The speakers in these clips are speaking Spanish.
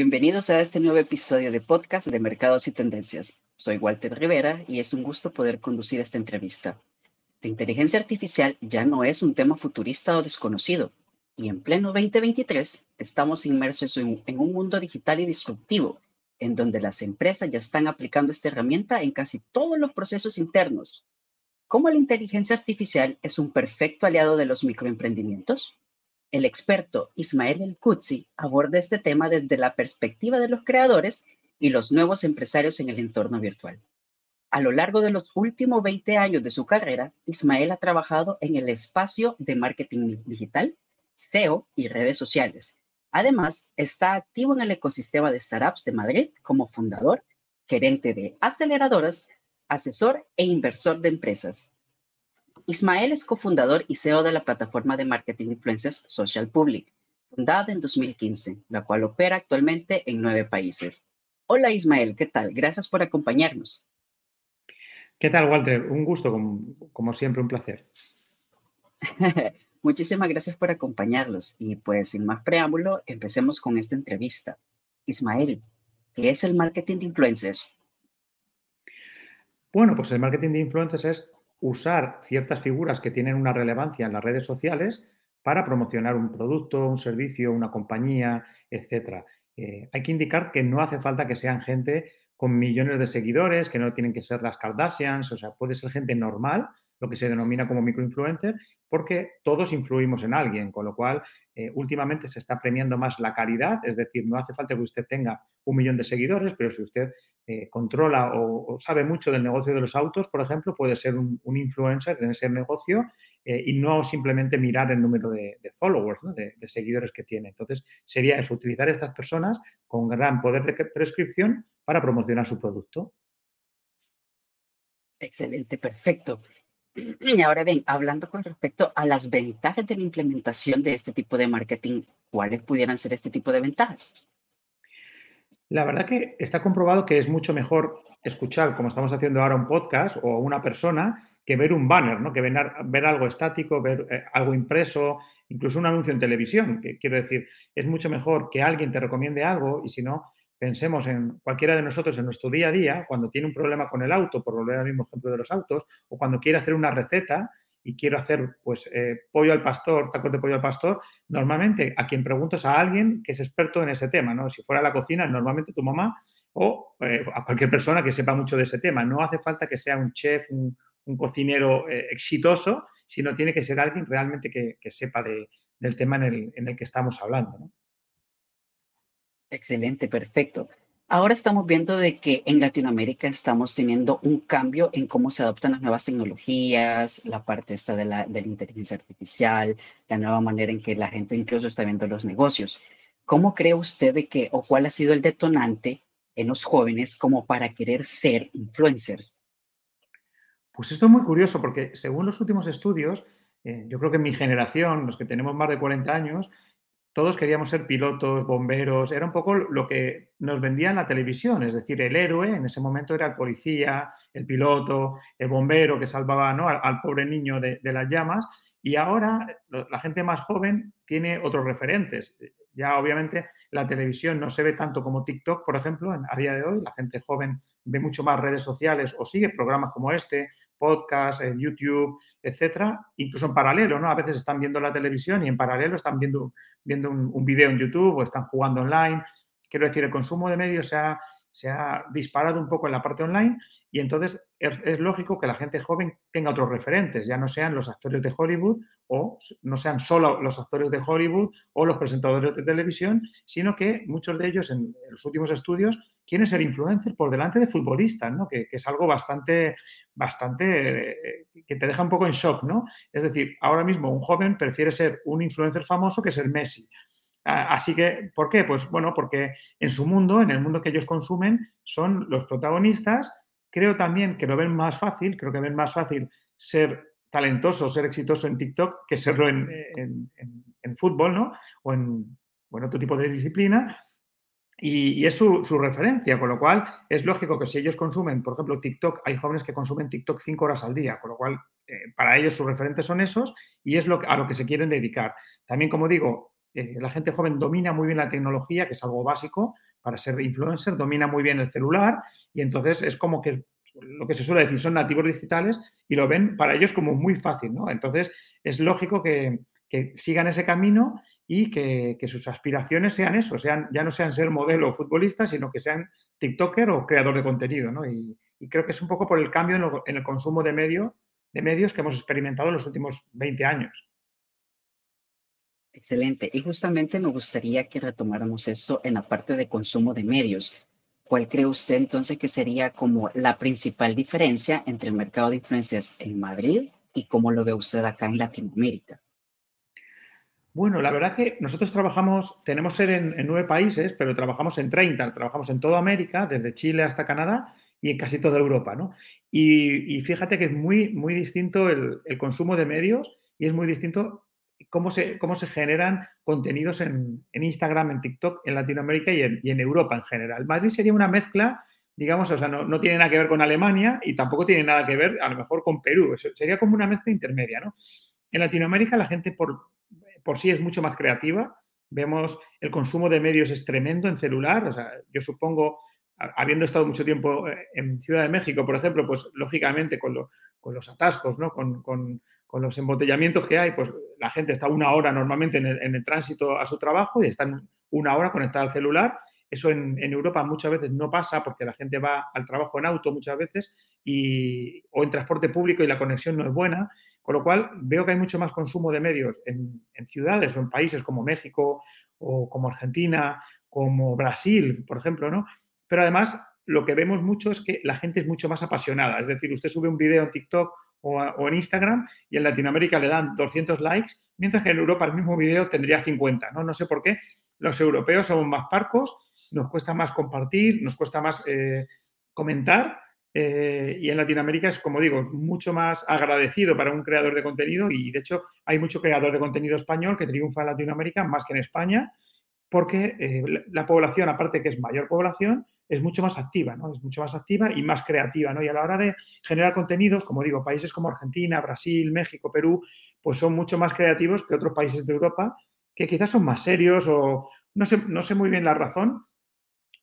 Bienvenidos a este nuevo episodio de podcast de Mercados y Tendencias. Soy Walter Rivera y es un gusto poder conducir esta entrevista. La inteligencia artificial ya no es un tema futurista o desconocido, y en pleno 2023 estamos inmersos en, un mundo digital y disruptivo, en donde las empresas ya están aplicando esta herramienta en casi todos los procesos internos. ¿Cómo la inteligencia artificial es un perfecto aliado de los microemprendimientos? El experto Ismael El Kutsi aborda este tema desde la perspectiva de los creadores y los nuevos empresarios en el entorno virtual. A lo largo de los últimos 20 años de su carrera, Ismael ha trabajado en el espacio de marketing digital, SEO y redes sociales. Además, está activo en el ecosistema de startups de Madrid como fundador, gerente de aceleradoras, asesor e inversor de empresas. Ismael es cofundador y CEO de la plataforma de marketing influencers Social Public, fundada en 2015, la cual opera actualmente en nueve países. Hola Ismael, ¿qué tal? Gracias por acompañarnos. ¿Qué tal, Walter? Un gusto, como, siempre, un placer. Muchísimas gracias por acompañarnos y pues sin más preámbulo, empecemos con esta entrevista. Ismael, ¿qué es el marketing de influencers? Bueno, pues el marketing de influencers es usar ciertas figuras que tienen una relevancia en las redes sociales para promocionar un producto, un servicio, una compañía, etc. Eh, hay que indicar que no hace falta que sean gente con millones de seguidores, que no tienen que ser las Kardashians, o sea, puede ser gente normal, lo que se denomina como microinfluencer, porque todos influimos en alguien, con lo cual eh, últimamente se está premiando más la calidad, es decir, no hace falta que usted tenga un millón de seguidores, pero si usted eh, controla o, sabe mucho del negocio de los autos, por ejemplo, puede ser un, influencer en ese negocio eh, y no simplemente mirar el número de, followers, de, seguidores que tiene. Entonces, sería eso, utilizar estas personas con gran poder de prescripción para promocionar su producto. Excelente, perfecto. Y ahora bien, hablando con respecto a las ventajas de la implementación de este tipo de marketing, ¿cuáles pudieran ser este tipo de ventajas? La verdad que está comprobado que es mucho mejor escuchar, como estamos haciendo ahora, un podcast o una persona que ver un banner, ¿no? que ver, algo estático, ver eh, algo impreso, incluso un anuncio en televisión. Que, quiero decir, es mucho mejor que alguien te recomiende algo y si no, pensemos en cualquiera de nosotros en nuestro día a día, cuando tiene un problema con el auto, por volver al mismo ejemplo de los autos, o cuando quiere hacer una receta, y quiero hacer pues eh, pollo al pastor, tacos de pollo al pastor, normalmente a quien pregunto es a alguien que es experto en ese tema, ¿no? Si fuera a la cocina, normalmente tu mamá o eh, a cualquier persona que sepa mucho de ese tema. No hace falta que sea un chef, un, cocinero eh, exitoso, sino tiene que ser alguien realmente que, sepa del tema en el, en el, que estamos hablando, ¿no? Excelente, perfecto. Ahora estamos viendo de que en Latinoamérica estamos teniendo un cambio en cómo se adoptan las nuevas tecnologías, la parte esta de la, de inteligencia artificial, la nueva manera en que la gente incluso está viendo los negocios. ¿Cómo cree usted de que o cuál ha sido el detonante en los jóvenes como para querer ser influencers? Pues esto es muy curioso porque según los últimos estudios, eh, yo creo que mi generación, los que tenemos más de 40 años, todos queríamos ser pilotos, bomberos, era un poco lo que nos vendía en la televisión, es decir, el héroe en ese momento era el policía, el piloto, el bombero que salvaba al, pobre niño de, de, las llamas y ahora la gente más joven tiene otros referentes. Ya obviamente la televisión no se ve tanto como TikTok, por ejemplo, a día de hoy. La gente joven ve mucho más redes sociales o sigue programas como este, podcast, en YouTube, etcétera, incluso en paralelo, ¿no? A veces están viendo la televisión y en paralelo están viendo, viendo un, un video en YouTube o están jugando online. Quiero decir, el consumo de medios se ha se ha disparado un poco en la parte online y entonces es, lógico que la gente joven tenga otros referentes, ya no sean los actores de Hollywood o no sean solo los actores de Hollywood o los presentadores de televisión, sino que muchos de ellos en, los últimos estudios quieren ser influencers por delante de futbolistas, ¿no? que, es algo bastante, bastante, eh, que te deja un poco en shock, ¿no? Es decir, ahora mismo un joven prefiere ser un influencer famoso que ser Messi. Así que, ¿por qué? Pues bueno, porque en su mundo, en el mundo que ellos consumen, son los protagonistas. Creo también que lo ven más fácil, creo que ven más fácil ser talentoso, ser exitoso en TikTok que serlo en, fútbol, ¿no? O en otro tipo de disciplina. Y, es su, referencia, con lo cual es lógico que si ellos consumen, por ejemplo, TikTok, hay jóvenes que consumen TikTok cinco horas al día, con lo cual eh, para ellos sus referentes son esos y es lo, a lo que se quieren dedicar. También, como digo, la gente joven domina muy bien la tecnología, que es algo básico, para ser influencer, domina muy bien el celular y entonces es como que lo que se suele decir, son nativos digitales y lo ven para ellos como muy fácil, ¿no? Entonces es lógico que, sigan ese camino y que, sus aspiraciones sean eso, sean, ya no sean ser modelo o futbolista, sino que sean TikToker o creador de contenido, ¿no? Y, creo que es un poco por el cambio en, el consumo de medios que hemos experimentado en los últimos 20 años. Excelente. Y justamente me gustaría que retomáramos eso en la parte de consumo de medios. ¿Cuál cree usted entonces que sería como la principal diferencia entre el mercado de influencias en Madrid y cómo lo ve usted acá en Latinoamérica? Bueno, la verdad que nosotros trabajamos, tenemos sede en, nueve países, pero trabajamos en 30, trabajamos en toda América, desde Chile hasta Canadá y en casi toda Europa, ¿no? Y, fíjate que es muy, muy distinto el, consumo de medios y es muy distinto cómo se, cómo se generan contenidos en, Instagram, en TikTok, en Latinoamérica y en, Europa en general. Madrid sería una mezcla, digamos, o sea, no, tiene nada que ver con Alemania y tampoco tiene nada que ver a lo mejor con Perú. Sería como una mezcla intermedia, ¿no? En Latinoamérica la gente por, por sí es mucho más creativa. Vemos el consumo de medios es tremendo en celular. O sea, yo supongo, habiendo estado mucho tiempo eh, en Ciudad de México, por ejemplo, pues lógicamente con, con los atascos, ¿no? Con, con, con los embotellamientos que hay, pues la gente está una hora normalmente en el, tránsito a su trabajo y están una hora conectada al celular. Eso en, Europa muchas veces no pasa porque la gente va al trabajo en auto muchas veces y, o en transporte público y la conexión no es buena. Con lo cual veo que hay mucho más consumo de medios en, en ciudades o en países como México o como Argentina, como Brasil, por ejemplo, ¿no? Pero además lo que vemos mucho es que la gente es mucho más apasionada. Es decir, usted sube un video en TikTok o, en Instagram y en Latinoamérica le dan 200 likes, mientras que en Europa el mismo video tendría 50. No, no sé por qué. Los europeos somos más parcos, nos cuesta más compartir, nos cuesta más eh, comentar. Eh, y en Latinoamérica es, como digo, mucho más agradecido para un creador de contenido y de hecho hay mucho creador de contenido español que triunfa en Latinoamérica más que en España porque eh, la población, aparte que es mayor población, es mucho más activa, ¿no? Es mucho más activa y más creativa, ¿no? Y a la hora de generar contenidos, como digo, países como Argentina, Brasil, México, Perú, pues son mucho más creativos que otros países de Europa que quizás son más serios o no sé, no sé muy bien la razón.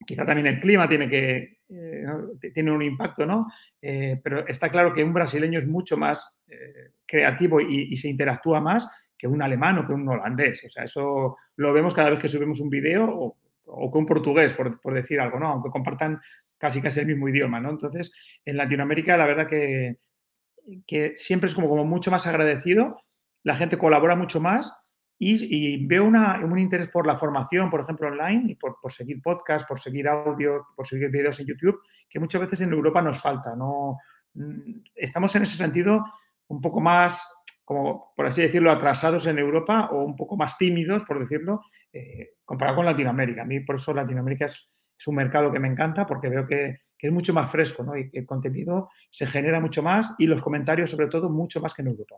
Quizá también el clima tiene que eh, tiene un impacto, ¿no? Eh, pero está claro que un brasileño es mucho más eh, creativo y, y se interactúa más que un alemán o que un holandés. O sea, eso lo vemos cada vez que subimos un video o, o un portugués, por, decir algo, ¿no? Aunque compartan casi casi el mismo idioma, ¿no? Entonces, en Latinoamérica, la verdad que, que siempre es como, como mucho más agradecido, la gente colabora mucho más y, veo un interés por la formación, por ejemplo, online, y por, seguir podcasts, por seguir audio, por seguir videos en YouTube, que muchas veces en Europa nos falta. ¿no? Mm, estamos en ese sentido un poco más como por así decirlo, atrasados en Europa o un poco más tímidos, por decirlo, eh, comparado con Latinoamérica. A mí por eso Latinoamérica es, un mercado que me encanta porque veo que, es mucho más fresco ¿no? y que el contenido se genera mucho más y los comentarios sobre todo mucho más que en Europa.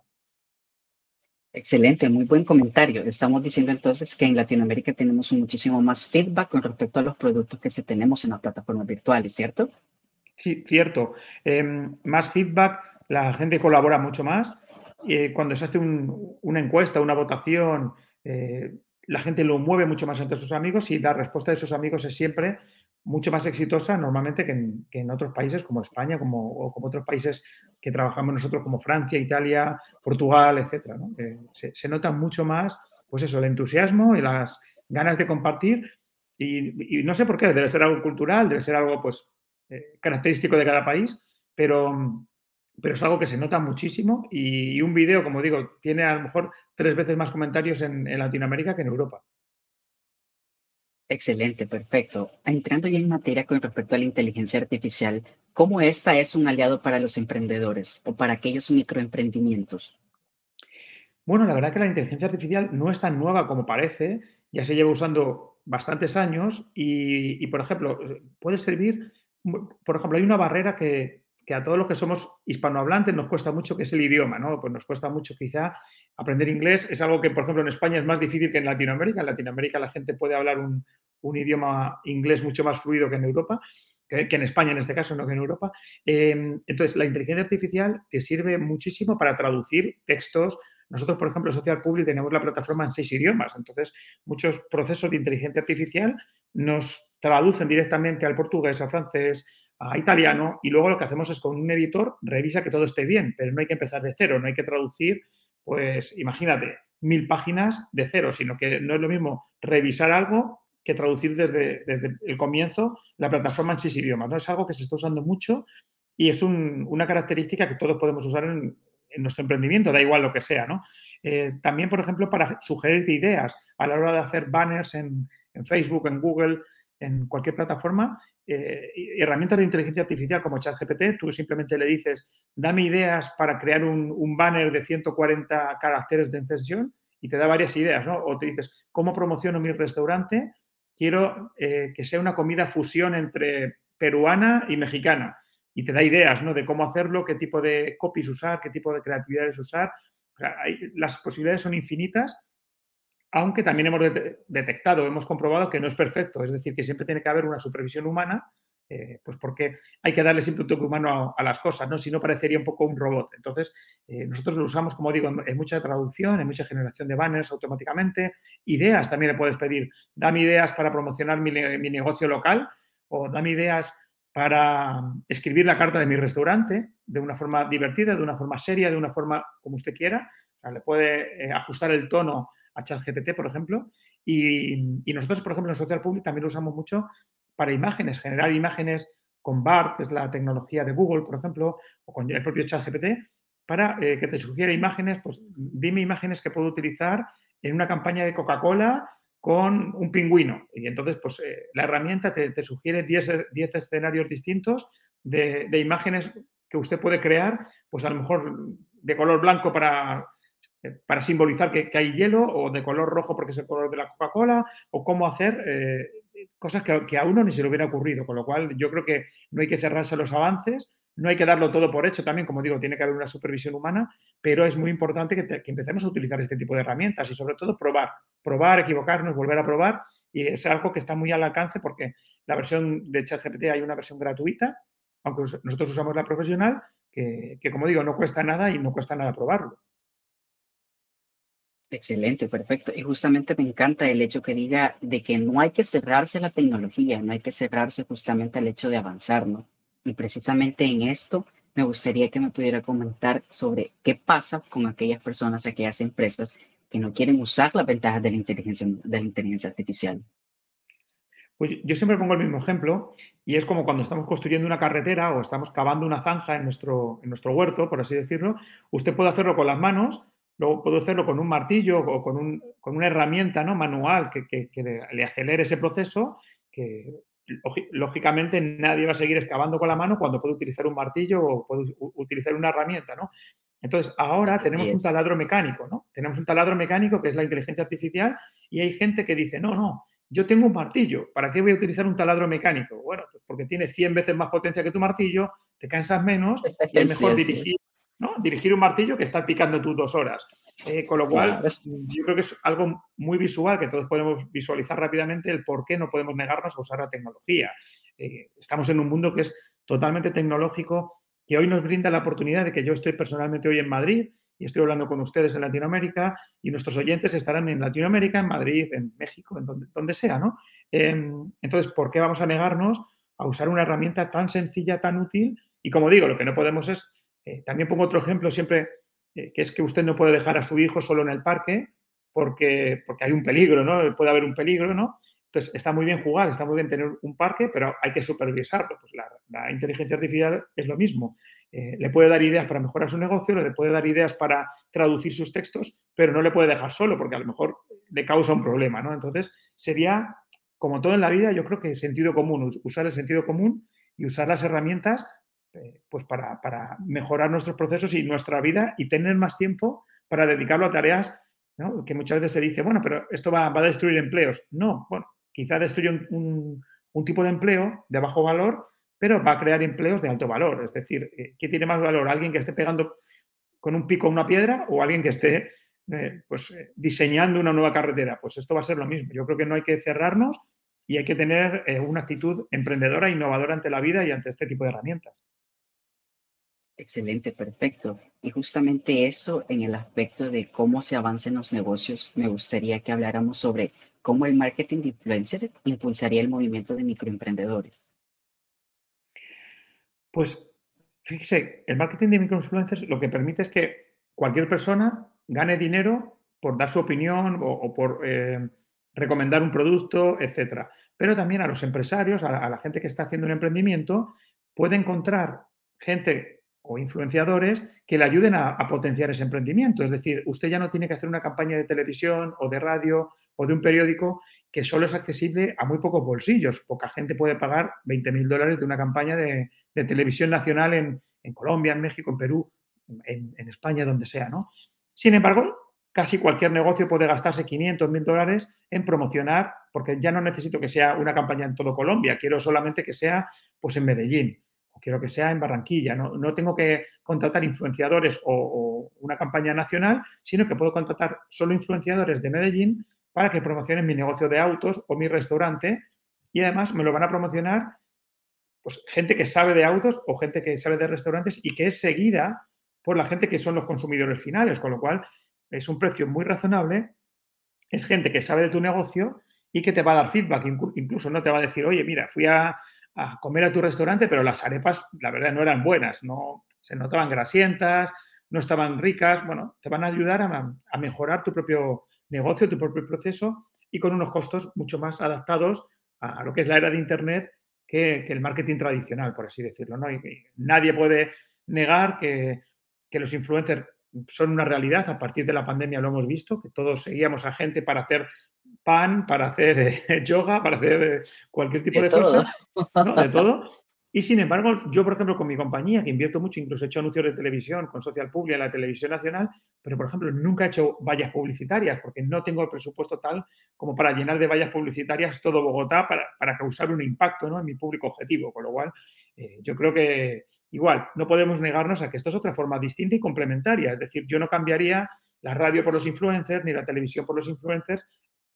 Excelente, muy buen comentario. Estamos diciendo entonces que en Latinoamérica tenemos muchísimo más feedback con respecto a los productos que se tenemos en las plataformas virtuales, ¿cierto? Sí, cierto. Em, más feedback, la gente colabora mucho más eh, cuando se hace una encuesta, una votación, eh, la gente lo mueve mucho más entre sus amigos y la respuesta de sus amigos es siempre mucho más exitosa normalmente que en, otros países como España como, o como otros países que trabajamos nosotros como Francia, Italia, Portugal, etc. se, nota mucho más, pues eso, el entusiasmo y las ganas de compartir y, no sé por qué, debe ser algo cultural, debe ser algo pues eh, característico de cada país, pero pero es algo que se nota muchísimo y, un vídeo, como digo, tiene a lo mejor tres veces más comentarios en, Latinoamérica que en Europa. Excelente, perfecto. Entrando ya en materia con respecto a la inteligencia artificial, ¿cómo esta es un aliado para los emprendedores o para aquellos microemprendimientos? Bueno, la verdad que la inteligencia artificial no es tan nueva como parece, ya se lleva usando bastantes años y, y por ejemplo, puede servir, por ejemplo, hay una barrera que, que a todos los que somos hispanohablantes nos cuesta mucho, que es el idioma, ¿no? Pues nos cuesta mucho quizá aprender inglés. Es algo que, por ejemplo, en España es más difícil que en Latinoamérica. En Latinoamérica la gente puede hablar un, idioma inglés mucho más fluido que en Europa, que, en España en este caso, no que en Europa. Em, entonces, la inteligencia artificial te sirve muchísimo para traducir textos, Nosotros, por ejemplo, en Social Public tenemos la plataforma en seis idiomas, entonces muchos procesos de inteligencia artificial nos traducen directamente al portugués, al francés, a italiano y luego lo que hacemos es con un editor revisa que todo esté bien, pero no hay que empezar de cero, no hay que traducir, pues imagínate, mil páginas de cero, sino que no es lo mismo revisar algo que traducir desde, desde el comienzo la plataforma en seis idiomas. ¿no? Es algo que se está usando mucho y es una característica que todos podemos usar en, nuestro emprendimiento, da igual lo que sea. ¿no? Eh, también, por ejemplo, para sugerirte ideas a la hora de hacer banners en, en Facebook, en Google, en cualquier plataforma, eh, herramientas de inteligencia artificial como ChatGPT, tú simplemente le dices, dame ideas para crear un, banner de 140 caracteres de extensión y te da varias ideas, ¿no? O te dices, ¿cómo promociono mi restaurante? Quiero eh, que sea una comida fusión entre peruana y mexicana. Y te da ideas, ¿no? De cómo hacerlo, qué tipo de copies usar, qué tipo de creatividades usar. las posibilidades son infinitas aunque también hemos detectado, hemos comprobado que no es perfecto, es decir, que siempre tiene que haber una supervisión humana, eh, pues porque hay que darle siempre un toque humano a, las cosas, ¿no? Si no parecería un poco un robot. Entonces, eh, nosotros lo usamos, como digo, en, mucha traducción, en mucha generación de banners automáticamente, ideas también le puedes pedir, dame ideas para promocionar mi, negocio local o dame ideas para escribir la carta de mi restaurante de una forma divertida, de una forma seria, de una forma como usted quiera. le puede eh, ajustar el tono a ChatGPT, por ejemplo. Y, nosotros, por ejemplo, en Social Public también lo usamos mucho para imágenes, generar imágenes con BART, que es la tecnología de Google, por ejemplo, o con el propio ChatGPT, para eh, que te sugiera imágenes, pues dime imágenes que puedo utilizar en una campaña de Coca-Cola con un pingüino. Y entonces, pues eh, la herramienta te, sugiere 10, escenarios distintos de, de, imágenes que usted puede crear, pues a lo mejor de color blanco para para simbolizar que, hay hielo o de color rojo porque es el color de la Coca-Cola o cómo hacer eh, cosas que, a uno ni se le hubiera ocurrido. Con lo cual yo creo que no hay que cerrarse los avances, no hay que darlo todo por hecho también, como digo, tiene que haber una supervisión humana, pero es muy importante que, empecemos a utilizar este tipo de herramientas y sobre todo probar, probar, equivocarnos, volver a probar y es algo que está muy al alcance porque la versión de ChatGPT hay una versión gratuita, aunque nosotros usamos la profesional, que como digo, no cuesta nada y no cuesta nada probarlo. Excelente, perfecto. Y justamente me encanta el hecho que diga de que no hay que cerrarse la tecnología, no hay que cerrarse justamente al hecho de avanzar, ¿no? Y precisamente en esto me gustaría que me pudiera comentar sobre qué pasa con aquellas personas, aquellas empresas que no quieren usar las ventajas de la inteligencia, de la inteligencia artificial. Pues yo siempre pongo el mismo ejemplo y es como cuando estamos construyendo una carretera o estamos cavando una zanja en nuestro, en nuestro huerto, por así decirlo. Usted puede hacerlo con las manos, Luego puedo hacerlo con un martillo o con, un, con una herramienta ¿no? manual que, que, le acelere ese proceso, que lógicamente nadie va a seguir excavando con la mano cuando puede utilizar un martillo o puede utilizar una herramienta. ¿no? Entonces, ahora tenemos un taladro mecánico, ¿no? Tenemos un taladro mecánico que es la inteligencia artificial y hay gente que dice, no, no, yo tengo un martillo, ¿para qué voy a utilizar un taladro mecánico? Bueno, pues porque tiene 100 veces más potencia que tu martillo, te cansas menos y es mejor dirigir Dirigir un martillo que estar picando tú dos horas. Eh, con lo cual, yo creo que es algo muy visual que todos podemos visualizar rápidamente el por qué no podemos negarnos a usar la tecnología. Eh, estamos en un mundo que es totalmente tecnológico, que hoy nos brinda la oportunidad de que yo estoy personalmente hoy en Madrid y estoy hablando con ustedes en Latinoamérica y nuestros oyentes estarán en Latinoamérica, en Madrid, en México, en donde, donde sea, ¿no? Em, entonces, ¿por qué vamos a negarnos a usar una herramienta tan sencilla, tan útil? Y como digo, lo que no podemos es eh, también pongo otro ejemplo siempre, eh, que es que usted no puede dejar a su hijo solo en el parque porque, porque hay un peligro, ¿no? Puede haber un peligro, ¿no? Entonces, está muy bien jugar, está muy bien tener un parque, pero hay que supervisarlo. Pues la, inteligencia artificial es lo mismo. Eh, le puede dar ideas para mejorar su negocio, le puede dar ideas para traducir sus textos, pero no le puede dejar solo porque a lo mejor le causa un problema, ¿no? Entonces, sería, como todo en la vida, yo creo que sentido común, usar el sentido común y usar las herramientas eh, pues para, mejorar nuestros procesos y nuestra vida y tener más tiempo para dedicarlo a tareas que muchas veces se dice, bueno, pero esto va, a destruir empleos. No, bueno, quizá destruye un, tipo de empleo de bajo valor, pero va a crear empleos de alto valor. Es decir, eh, ¿qué tiene más valor? ¿Alguien que esté pegando con un pico una piedra o alguien que esté eh, pues, diseñando una nueva carretera? Pues esto va a ser lo mismo. Yo creo que no hay que cerrarnos y hay que tener una actitud emprendedora, innovadora ante la vida y ante este tipo de herramientas. Excelente, perfecto. Y justamente eso en el aspecto de cómo se avanzan los negocios, me gustaría que habláramos sobre cómo el marketing de influencer impulsaría el movimiento de microemprendedores. Pues fíjese, el marketing de microinfluencers lo que permite es que cualquier persona gane dinero por dar su opinión o, por eh, recomendar un producto, etcétera. Pero también a los empresarios, a a la gente que está haciendo un emprendimiento, puede encontrar gente o influenciadores que le ayuden a, potenciar ese emprendimiento. Es decir, usted ya no tiene que hacer una campaña de televisión o de radio o de un periódico que solo es accesible a muy pocos bolsillos. Poca gente puede pagar 20 mil dólares de una campaña de, televisión nacional en, Colombia, en México, en Perú, en, España, donde sea. ¿no? Sin embargo, casi cualquier negocio puede gastarse 500 mil dólares en promocionar, porque ya no necesito que sea una campaña en todo Colombia, quiero solamente que sea pues, en Medellín quiero que sea en Barranquilla. No, tengo que contratar influenciadores o, una campaña nacional, sino que puedo contratar solo influenciadores de Medellín para que promocionen mi negocio de autos o mi restaurante. Y además me lo van a promocionar pues, gente que sabe de autos o gente que sabe de restaurantes y que es seguida por la gente que son los consumidores finales, con lo cual es un precio muy razonable, es gente que sabe de tu negocio y que te va a dar feedback, incluso no te va a decir, oye, mira, fui a, a comer a tu restaurante, pero las arepas, la verdad, no eran buenas, no se notaban grasientas, no estaban ricas. Bueno, te van a ayudar a, mejorar tu propio negocio, tu propio proceso y con unos costos mucho más adaptados a, lo que es la era de Internet que, el marketing tradicional, por así decirlo. ¿no? Nadie puede negar que, que los influencers son una realidad. A partir de la pandemia lo hemos visto, que todos seguíamos a gente para hacer pan, para hacer eh, yoga, para hacer eh, cualquier tipo de, cosa, de todo. Y sin embargo, yo, por ejemplo, con mi compañía, que invierto mucho, incluso he hecho anuncios de televisión con Social Public en la televisión nacional, pero, por ejemplo, nunca he hecho vallas publicitarias porque no tengo el presupuesto tal como para llenar de vallas publicitarias todo Bogotá para, causar un impacto ¿no? en mi público objetivo. Con lo cual, eh, yo creo que igual, no podemos negarnos a que esto es otra forma distinta y complementaria. Es decir, yo no cambiaría la radio por los influencers ni la televisión por los influencers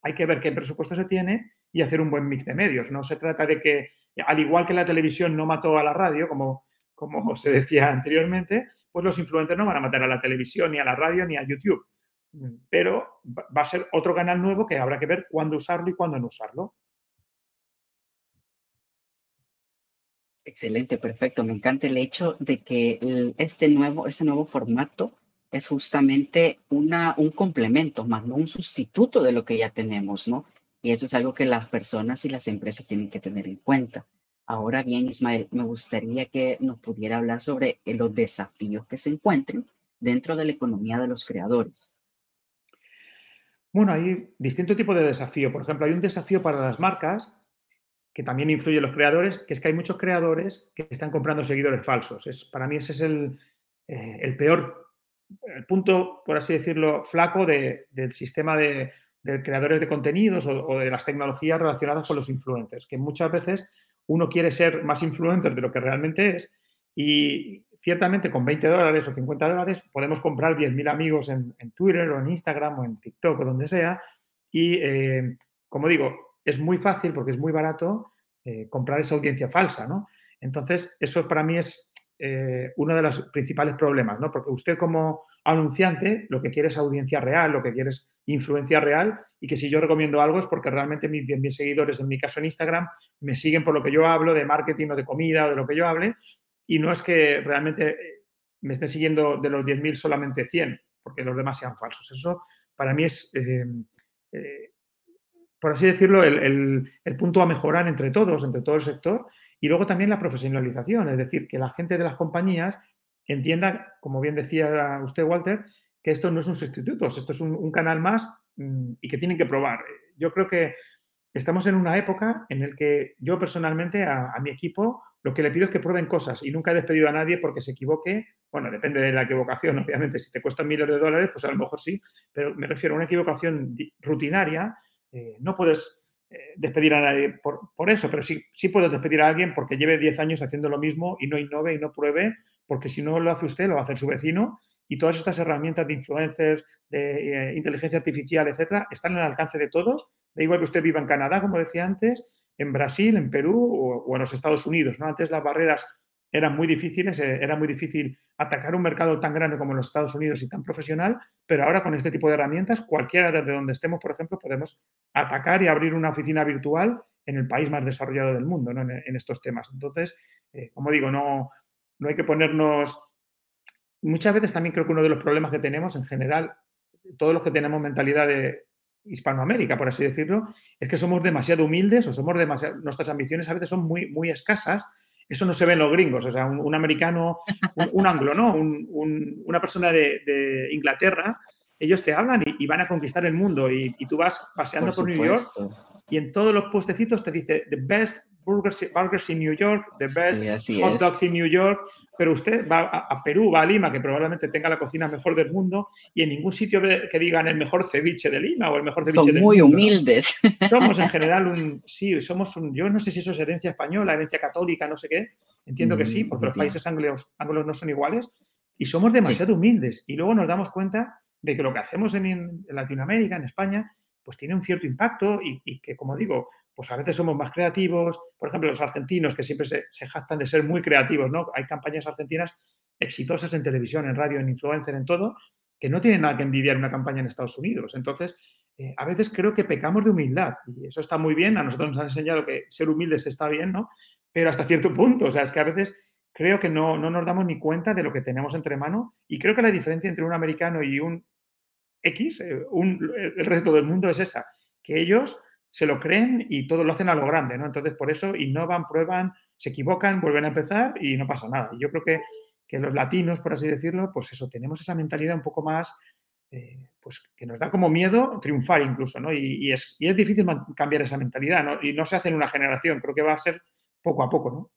hay que ver qué presupuesto se tiene y hacer un buen mix de medios. No se trata de que, al igual que la televisión no mató a la radio, como, como se decía anteriormente, pues los influencers no van a matar a la televisión, ni a la radio, ni a YouTube. Pero va a ser otro canal nuevo que habrá que ver cuándo usarlo y cuándo no usarlo. Excelente, perfecto. Me encanta el hecho de que este nuevo, este nuevo formato es justamente una, un complemento, más no un sustituto de lo que ya tenemos, ¿no? Y eso es algo que las personas y las empresas tienen que tener en cuenta. Ahora bien, Ismael, me gustaría que nos pudiera hablar sobre eh, los desafíos que se encuentren dentro de la economía de los creadores. Bueno, hay distinto tipo de desafío. Por ejemplo, hay un desafío para las marcas que también influye en los creadores, que es que hay muchos creadores que están comprando seguidores falsos. Es, para mí ese es el, eh, el peor el punto, por así decirlo, flaco del sistema de, creadores de contenidos o, de las tecnologías relacionadas con los influencers, que muchas veces uno quiere ser más influencer de lo que realmente es y ciertamente con 20 dólares o 50 dólares podemos comprar 10.000 amigos en, Twitter o en Instagram o en TikTok o donde sea y, eh, como digo, es muy fácil porque es muy barato eh, comprar esa audiencia falsa, ¿no? Entonces, eso para mí es eh, uno de los principales problemas, ¿no? Porque usted como anunciante lo que quiere es audiencia real, lo que quiere es influencia real y que si yo recomiendo algo es porque realmente mis 10.000 seguidores, en mi caso en Instagram, me siguen por lo que yo hablo de marketing o de comida o de lo que yo hable y no es que realmente eh, me estén siguiendo de los 10.000 solamente 100, porque los demás sean falsos. Eso para mí es, eh, por así decirlo, el punto a mejorar entre todos, entre todo el sector y luego también la profesionalización, es decir, que la gente de las compañías entienda, como bien decía usted, Walter, que esto no es un sustituto, esto es un, canal más mm, y que tienen que probar. Yo creo que estamos en una época en la que yo personalmente a, mi equipo lo que le pido es que prueben cosas y nunca he despedido a nadie porque se equivoque. Bueno, depende de la equivocación, obviamente. Si te cuesta miles de dólares, pues a lo mejor sí, pero me refiero a una equivocación rutinaria. Eh, no puedes despedir a nadie por, eso, pero sí, sí puedo despedir a alguien porque lleve 10 años haciendo lo mismo y no innove y no pruebe, porque si no lo hace usted, lo va a hacer su vecino y todas estas herramientas de influencers, de eh, inteligencia artificial, etcétera, están al alcance de todos. Da igual que usted viva en Canadá, como decía antes, en Brasil, en Perú o, en los Estados Unidos. ¿no? Antes las barreras eran muy difíciles, eh, era muy difícil atacar un mercado tan grande como los Estados Unidos y tan profesional, pero ahora con este tipo de herramientas, cualquiera desde donde estemos, por ejemplo, podemos atacar y abrir una oficina virtual en el país más desarrollado del mundo ¿no? en, estos temas. Entonces, eh, como digo, no, no hay que ponernos... Muchas veces también creo que uno de los problemas que tenemos en general, todos los que tenemos mentalidad de Hispanoamérica, por así decirlo, es que somos demasiado humildes o somos demasiado, nuestras ambiciones a veces son muy, muy escasas eso no se ve en los gringos, o sea, un, americano, un, anglo, ¿no? una persona de, Inglaterra, ellos te hablan y, van a conquistar el mundo y, tú vas paseando por, New York y en todos los puestecitos te dice the best burgers, in New York, the best hot dogs in New York, pero usted va a, Perú, va a Lima, que probablemente tenga la cocina mejor del mundo, y en ningún sitio que digan el mejor ceviche de Lima o el mejor ceviche Son del muy humildes. Somos en general un, sí, somos un, yo no sé si eso es herencia española, herencia católica, no sé qué, entiendo que sí, mm, porque los países anglos, no son iguales, y somos demasiado humildes, y luego nos damos cuenta de que lo que hacemos en, Latinoamérica, en España, pues tiene un cierto impacto y, y que, como digo, pues a veces somos más creativos. Por ejemplo, los argentinos que siempre se, jactan de ser muy creativos, ¿no? Hay campañas argentinas exitosas en televisión, en radio, en influencer, en todo, que no tienen nada que envidiar una campaña en Estados Unidos. Entonces, eh, a veces creo que pecamos de humildad y eso está muy bien. A nosotros nos han enseñado que ser humildes está bien, ¿no? Pero hasta cierto punto, o sea, es que a veces creo que no, no nos damos ni cuenta de lo que tenemos entre mano y creo que la diferencia entre un americano y un X, eh, el resto del mundo es esa, que ellos se lo creen y todo lo hacen a lo grande, ¿no? Entonces, por eso innovan, prueban, se equivocan, vuelven a empezar y no pasa nada. Yo creo que, que los latinos, por así decirlo, pues eso, tenemos esa mentalidad un poco más, eh, pues que nos da como miedo triunfar incluso, ¿no? Y, es, y es difícil cambiar esa mentalidad, ¿no? Y no se hace en una generación, creo que va a ser poco a poco, ¿no?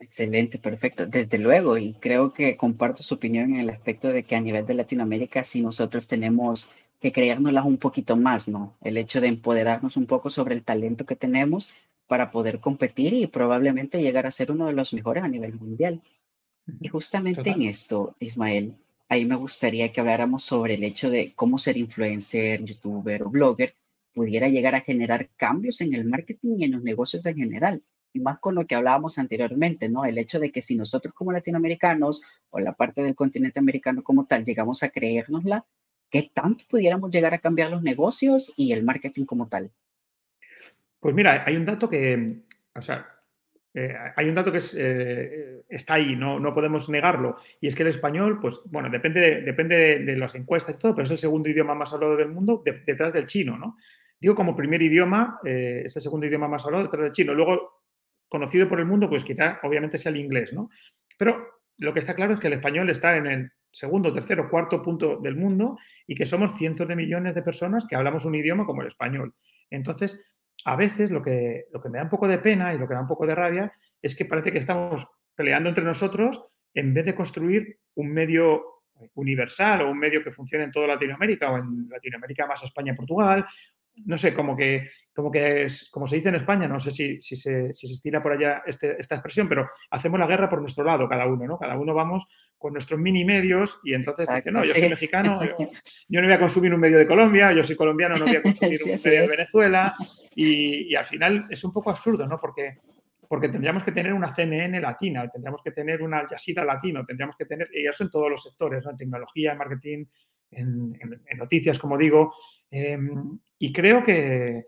Excelente, perfecto. Desde luego, y creo que comparto su opinión en el aspecto de que a nivel de Latinoamérica, si nosotros tenemos que creérnoslas un poquito más, ¿no? El hecho de empoderarnos un poco sobre el talento que tenemos para poder competir y probablemente llegar a ser uno de los mejores a nivel mundial. Y justamente en esto, Ismael, ahí me gustaría que habláramos sobre el hecho de cómo ser influencer, youtuber o blogger pudiera llegar a generar cambios en el marketing y en los negocios en general. Y más con lo que hablábamos anteriormente, ¿no? El hecho de que si nosotros como latinoamericanos o la parte del continente americano como tal llegamos a creérnosla, ¿qué tanto pudiéramos llegar a cambiar los negocios y el marketing como tal? Pues mira, hay un dato que, o sea, eh, hay un dato que eh, está ahí, no, no podemos negarlo, y es que el español, pues bueno, depende de, depende de, las encuestas y todo, pero es el segundo idioma más hablado del mundo detrás del chino, ¿no? Digo como primer idioma, eh, es el segundo idioma más hablado detrás del chino. Luego, conocido por el mundo, pues quizá obviamente sea el inglés, ¿no? Pero lo que está claro es que el español está en el segundo, tercero, cuarto punto del mundo y que somos cientos de millones de personas que hablamos un idioma como el español. Entonces, a veces lo que, lo que me da un poco de pena y lo que da un poco de rabia es que parece que estamos peleando entre nosotros en vez de construir un medio universal o un medio que funcione en toda Latinoamérica o en Latinoamérica más España, Portugal no sé, como que, como que es, como se dice en España, no sé si, si, se, si se, estira por allá este, esta expresión, pero hacemos la guerra por nuestro lado, cada uno, ¿no? Cada uno vamos con nuestros mini medios y entonces dice, no, yo soy mexicano, yo, no voy a consumir un medio de Colombia, yo soy colombiano, no voy a consumir un medio de Venezuela y, y, al final es un poco absurdo, ¿no? Porque, porque tendríamos que tener una CNN latina, tendríamos que tener una Al Jazeera latino, tendríamos que tener, y eso en todos los sectores, ¿no? En tecnología, en marketing, en, en noticias, como digo, Em, y creo que,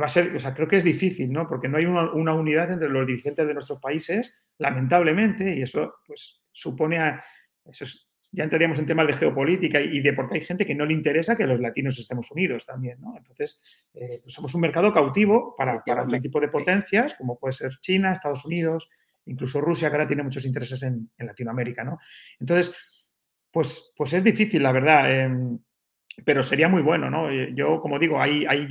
va a ser, o sea, creo que es difícil, ¿no? Porque no hay una, unidad entre los dirigentes de nuestros países, lamentablemente, y eso pues supone a, eso ya entraríamos en temas de geopolítica y de por qué hay gente que no le interesa que los latinos estemos unidos también, ¿no? Entonces, eh, pues somos un mercado cautivo para, para otro tipo de potencias, como puede ser China, Estados Unidos, incluso Rusia, que ahora tiene muchos intereses en, Latinoamérica, ¿no? Entonces, pues, pues es difícil, la verdad. Em, pero sería muy bueno, ¿no? Eh, yo, como digo, hay, hay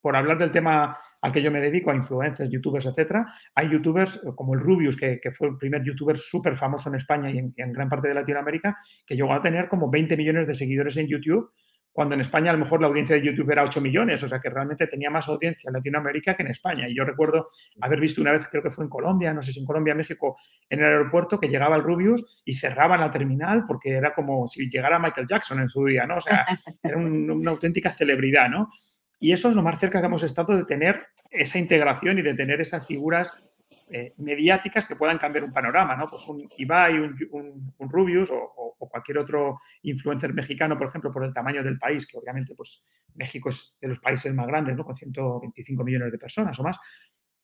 por hablar del tema al que yo me dedico, a influencers, youtubers, etcétera, hay youtubers eh, como el Rubius, que, fue el primer youtuber súper famoso en España y en, en, gran parte de Latinoamérica, que llegó a tener como 20 millones de seguidores en YouTube cuando en España a lo mejor la audiencia de YouTube era 8 millones, o sea que realmente tenía más audiencia en Latinoamérica que en España. Y yo recuerdo haber visto una vez, creo que fue en Colombia, no sé si en Colombia, México, en el aeropuerto, que llegaba el Rubius y cerraban la terminal porque era como si llegara Michael Jackson en su día, ¿no? O sea, era una auténtica celebridad, ¿no? Y eso es lo más cerca que hemos estado de tener esa integración y de tener esas figuras eh, mediáticas que puedan cambiar un panorama, ¿no? Pues un Ibai, un, Rubius o, cualquier otro influencer mexicano, por ejemplo, por el tamaño del país, que obviamente pues México es de los países más grandes, ¿no? Con 125 millones de personas o más,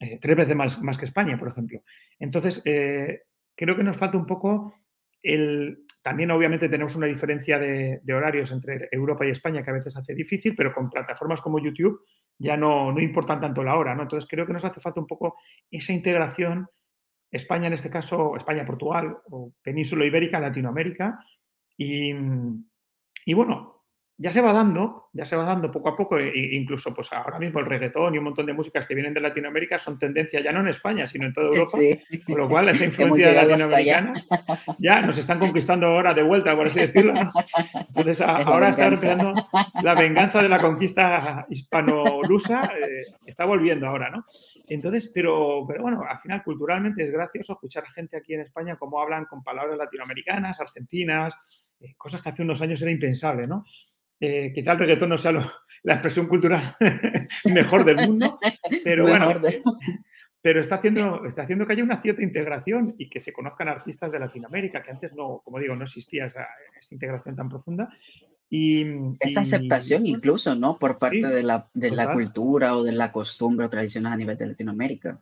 eh, tres veces más, más, que España, por ejemplo. Entonces, eh, creo que nos falta un poco el... También obviamente tenemos una diferencia de, de, horarios entre Europa y España que a veces hace difícil, pero con plataformas como YouTube ya no, no importan tanto la hora, ¿no? Entonces creo que nos hace falta un poco esa integración, España en este caso, España-Portugal o Península Ibérica, Latinoamérica, y, y bueno, ya se va dando, ya se va dando poco a poco, e incluso pues ahora mismo el reggaetón y un montón de músicas que vienen de Latinoamérica son tendencia ya no en España, sino en toda Europa, con lo cual esa influencia latinoamericana ya nos están conquistando ahora de vuelta, por así decirlo. Entonces ahora está empezando la venganza de la conquista hispano-lusa, eh, está volviendo ahora, ¿no? Entonces, pero, pero bueno, al final culturalmente es gracioso escuchar a gente aquí en España cómo hablan con palabras latinoamericanas, argentinas, eh, cosas que hace unos años era impensable, ¿no? Eh, quizá el reggaetón no sea la expresión cultural mejor del mundo, pero bueno, pero está haciendo, está haciendo que haya una cierta integración y que se conozcan artistas de Latinoamérica, que antes no, como digo, no existía esa, integración tan profunda. Y, esa aceptación incluso, ¿no? Por parte de, la, de la, cultura o de la costumbre o tradiciones a nivel de Latinoamérica.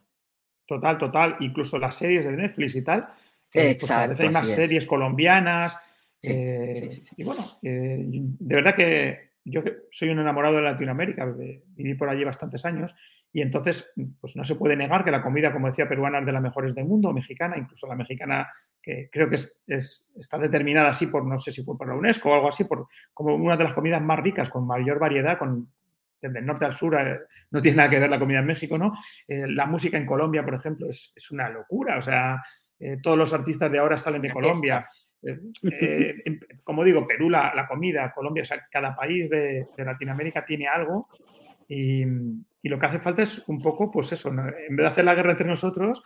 Total, total. Incluso las series de Netflix y tal. Eh, pues a veces hay más series colombianas, eh, y bueno, eh, de verdad que yo soy un enamorado de Latinoamérica, viví por allí bastantes años y entonces pues no se puede negar que la comida, como decía, peruana es de las mejores del mundo, mexicana, incluso la mexicana que creo que es, está determinada así por, no sé si fue por la UNESCO o algo así, por, como una de las comidas más ricas, con mayor variedad, con, desde el norte al sur, eh, no tiene nada que ver la comida en México, ¿no? la música en Colombia, por ejemplo, es, es una locura, o sea, todos los artistas de ahora salen de Colombia. Eh, como digo, Perú la, comida, Colombia, o sea, cada país de, Latinoamérica tiene algo y, lo que hace falta es un poco, pues eso, en vez de hacer la guerra entre nosotros,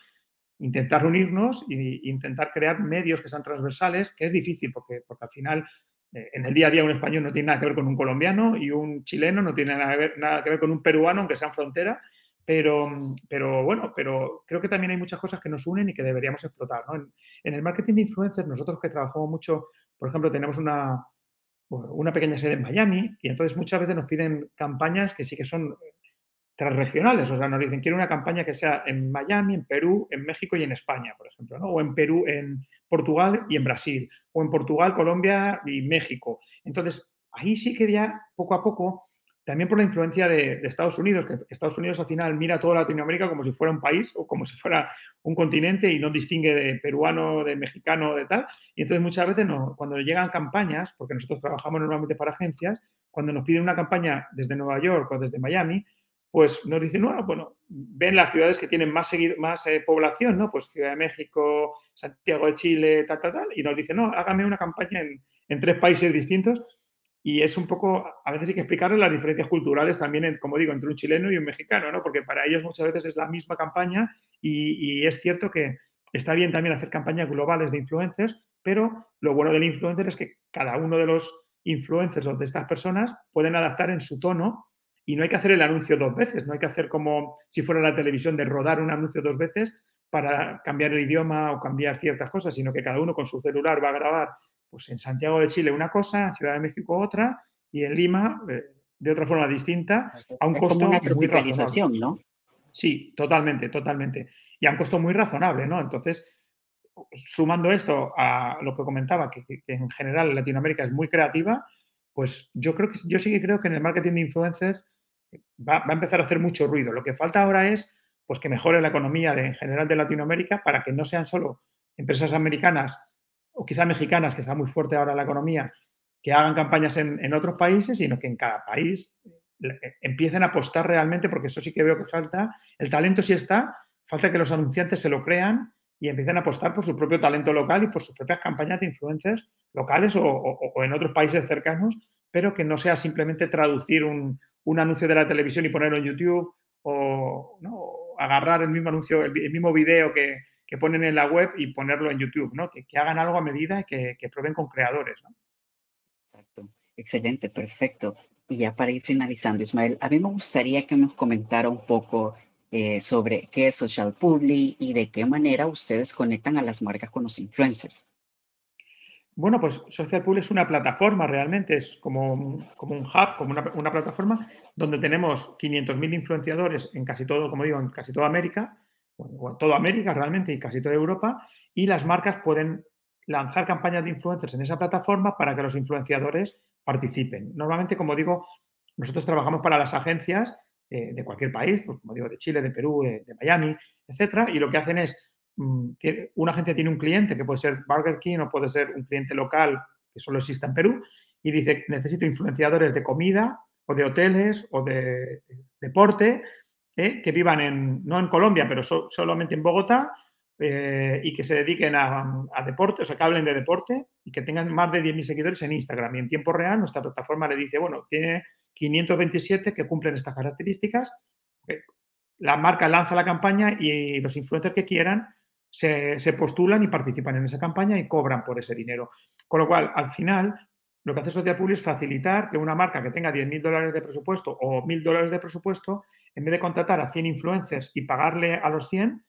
intentar unirnos e intentar crear medios que sean transversales, que es difícil porque, porque al final eh, en el día a día un español no tiene nada que ver con un colombiano y un chileno no tiene nada que ver, nada que ver con un peruano, aunque sean frontera. Pero, pero bueno, pero creo que también hay muchas cosas que nos unen y que deberíamos explotar. ¿no? En, el marketing de influencers, nosotros que trabajamos mucho, por ejemplo, tenemos una, una pequeña sede en Miami y entonces muchas veces nos piden campañas que sí que son transregionales, o sea, nos dicen, quiero una campaña que sea en Miami, en Perú, en México y en España, por ejemplo, o en Perú, en Portugal y en Brasil, o en Portugal, Colombia y México. Entonces, ahí sí que ya poco a poco también por la influencia de, Estados Unidos, que Estados Unidos al final mira toda Latinoamérica como si fuera un país o como si fuera un continente y no distingue de peruano, de mexicano, de tal. Y entonces muchas veces no, cuando llegan campañas, porque nosotros trabajamos normalmente para agencias, cuando nos piden una campaña desde Nueva York o desde Miami, pues nos dicen, bueno, bueno, ven las ciudades que tienen más, más eh, población, ¿no? Pues Ciudad de México, Santiago de Chile, tal, tal, tal, y nos dicen, no, hágame una campaña en, en tres países distintos y es un poco, a veces hay que explicarles las diferencias culturales también, como digo, entre un chileno y un mexicano, ¿no? Porque para ellos muchas veces es la misma campaña y, es cierto que está bien también hacer campañas globales de influencers, pero lo bueno del influencer es que cada uno de los influencers o de estas personas pueden adaptar en su tono y no hay que hacer el anuncio dos veces, no hay que hacer como si fuera la televisión de rodar un anuncio dos veces para cambiar el idioma o cambiar ciertas cosas, sino que cada uno con su celular va a grabar pues en Santiago de Chile una cosa, en Ciudad de México otra y en Lima eh, de otra forma distinta a un costo muy razonable. ¿no? Sí, totalmente, totalmente. Y a un costo muy razonable, ¿no? Entonces, sumando esto a lo que comentaba, que, en general Latinoamérica es muy creativa, pues yo creo que yo sí que creo que en el marketing de influencers va, va, a empezar a hacer mucho ruido. Lo que falta ahora es pues que mejore la economía de, en general de Latinoamérica para que no sean solo empresas americanas o quizá mexicanas, que está muy fuerte ahora la economía, que hagan campañas en, otros países, sino que en cada país eh, empiecen a apostar realmente, porque eso sí que veo que falta. El talento sí está, falta que los anunciantes se lo crean y empiecen a apostar por su propio talento local y por sus propias campañas de influencers locales o, en otros países cercanos, pero que no sea simplemente traducir un, anuncio de la televisión y ponerlo en YouTube o agarrar el mismo anuncio, el mismo video que, que ponen en la web y ponerlo en YouTube, ¿no? Que, hagan algo a medida y que, que prueben con creadores, ¿no? Exacto. Excelente, perfecto. Y ya para ir finalizando, Ismael, a mí me gustaría que nos comentara un poco eh, sobre qué es Social Publi y de qué manera ustedes conectan a las marcas con los influencers. Bueno, pues Social Publi es una plataforma realmente, es como, como un hub, como una, plataforma donde tenemos 500.000 influenciadores en casi todo, como digo, en casi toda América, o en toda América realmente y casi toda Europa, y las marcas pueden lanzar campañas de influencers en esa plataforma para que los influenciadores participen. Normalmente, como digo, nosotros trabajamos para las agencias eh, de cualquier país, pues, como digo, de Chile, de Perú, de, Miami, etcétera, y lo que hacen es mm, que una agencia tiene un cliente que puede ser Burger King o puede ser un cliente local que solo exista en Perú y dice necesito influenciadores de comida o de hoteles o de, deporte eh, que vivan en, no en Colombia, pero solamente en Bogotá eh, y que se dediquen a, deporte, o sea, que hablen de deporte y que tengan más de 10.000 seguidores en Instagram. Y en tiempo real nuestra plataforma le dice, bueno, tiene 527 que cumplen estas características. Eh, la marca lanza la campaña y los influencers que quieran se, postulan y participan en esa campaña y cobran por ese dinero. Con lo cual, al final, lo que hace Social Public es facilitar que una marca que tenga 10.000 dólares de presupuesto o 1.000 dólares de presupuesto, en vez de contratar a 100 influencers y pagarle a los 100,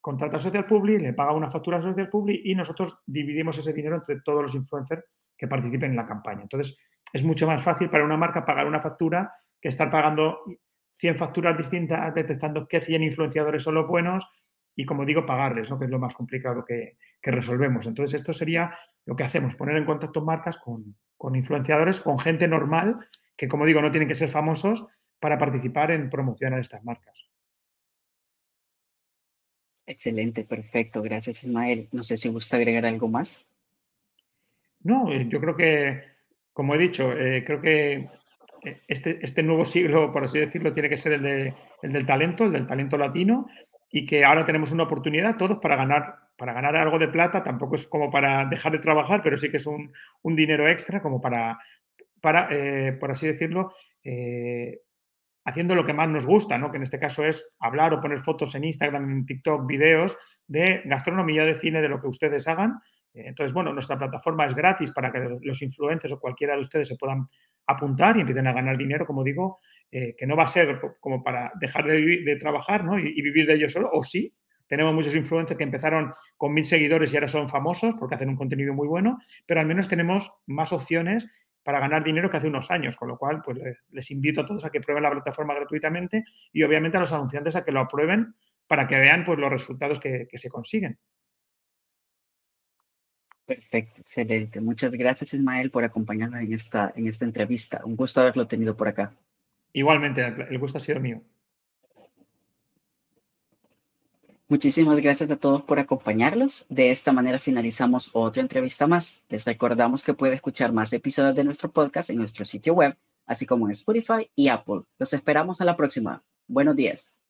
contrata a Social Public, le paga una factura a Social Public y nosotros dividimos ese dinero entre todos los influencers que participen en la campaña. Entonces, es mucho más fácil para una marca pagar una factura que estar pagando 100 facturas distintas, detectando qué 100 influenciadores son los buenos y, como digo, pagarles, ¿no? que es lo más complicado que, resolvemos. Entonces, esto sería lo que hacemos, poner en contacto marcas con, con influenciadores, con gente normal, que, como digo, no tienen que ser famosos para participar en promocionar estas marcas. Excelente, perfecto. Gracias, Ismael. No sé si gusta agregar algo más. No, eh, yo creo que, como he dicho, eh, creo que eh, este, este, nuevo siglo, por así decirlo, tiene que ser el, de, el, del talento, el del talento latino, y que ahora tenemos una oportunidad todos para ganar, para ganar algo de plata. Tampoco es como para dejar de trabajar, pero sí que es un, un dinero extra como para, para por así decirlo, haciendo lo que más nos gusta, ¿no? que en este caso es hablar o poner fotos en Instagram, en TikTok, videos de gastronomía, de cine, de lo que ustedes hagan. Eh, entonces, bueno, nuestra plataforma es gratis para que los influencers o cualquiera de ustedes se puedan apuntar y empiecen a ganar dinero, como digo, eh, que no va a ser como para dejar de, de trabajar ¿no? y, y, vivir de ello solo, o sí. Tenemos muchos influencers que empezaron con mil seguidores y ahora son famosos porque hacen un contenido muy bueno, pero al menos tenemos más opciones para ganar dinero que hace unos años, con lo cual pues, les invito a todos a que prueben la plataforma gratuitamente y obviamente a los anunciantes a que lo aprueben para que vean pues, los resultados que, se consiguen. Perfecto, excelente. Muchas gracias, Ismael, por acompañarnos en esta, en esta entrevista. Un gusto haberlo tenido por acá. Igualmente, el gusto ha sido mío. Muchísimas gracias a todos por acompañarlos. De esta manera finalizamos otra entrevista más. Les recordamos que puede escuchar más episodios de nuestro podcast en nuestro sitio web, así como en Spotify y Apple. Los esperamos a la próxima. Buenos días.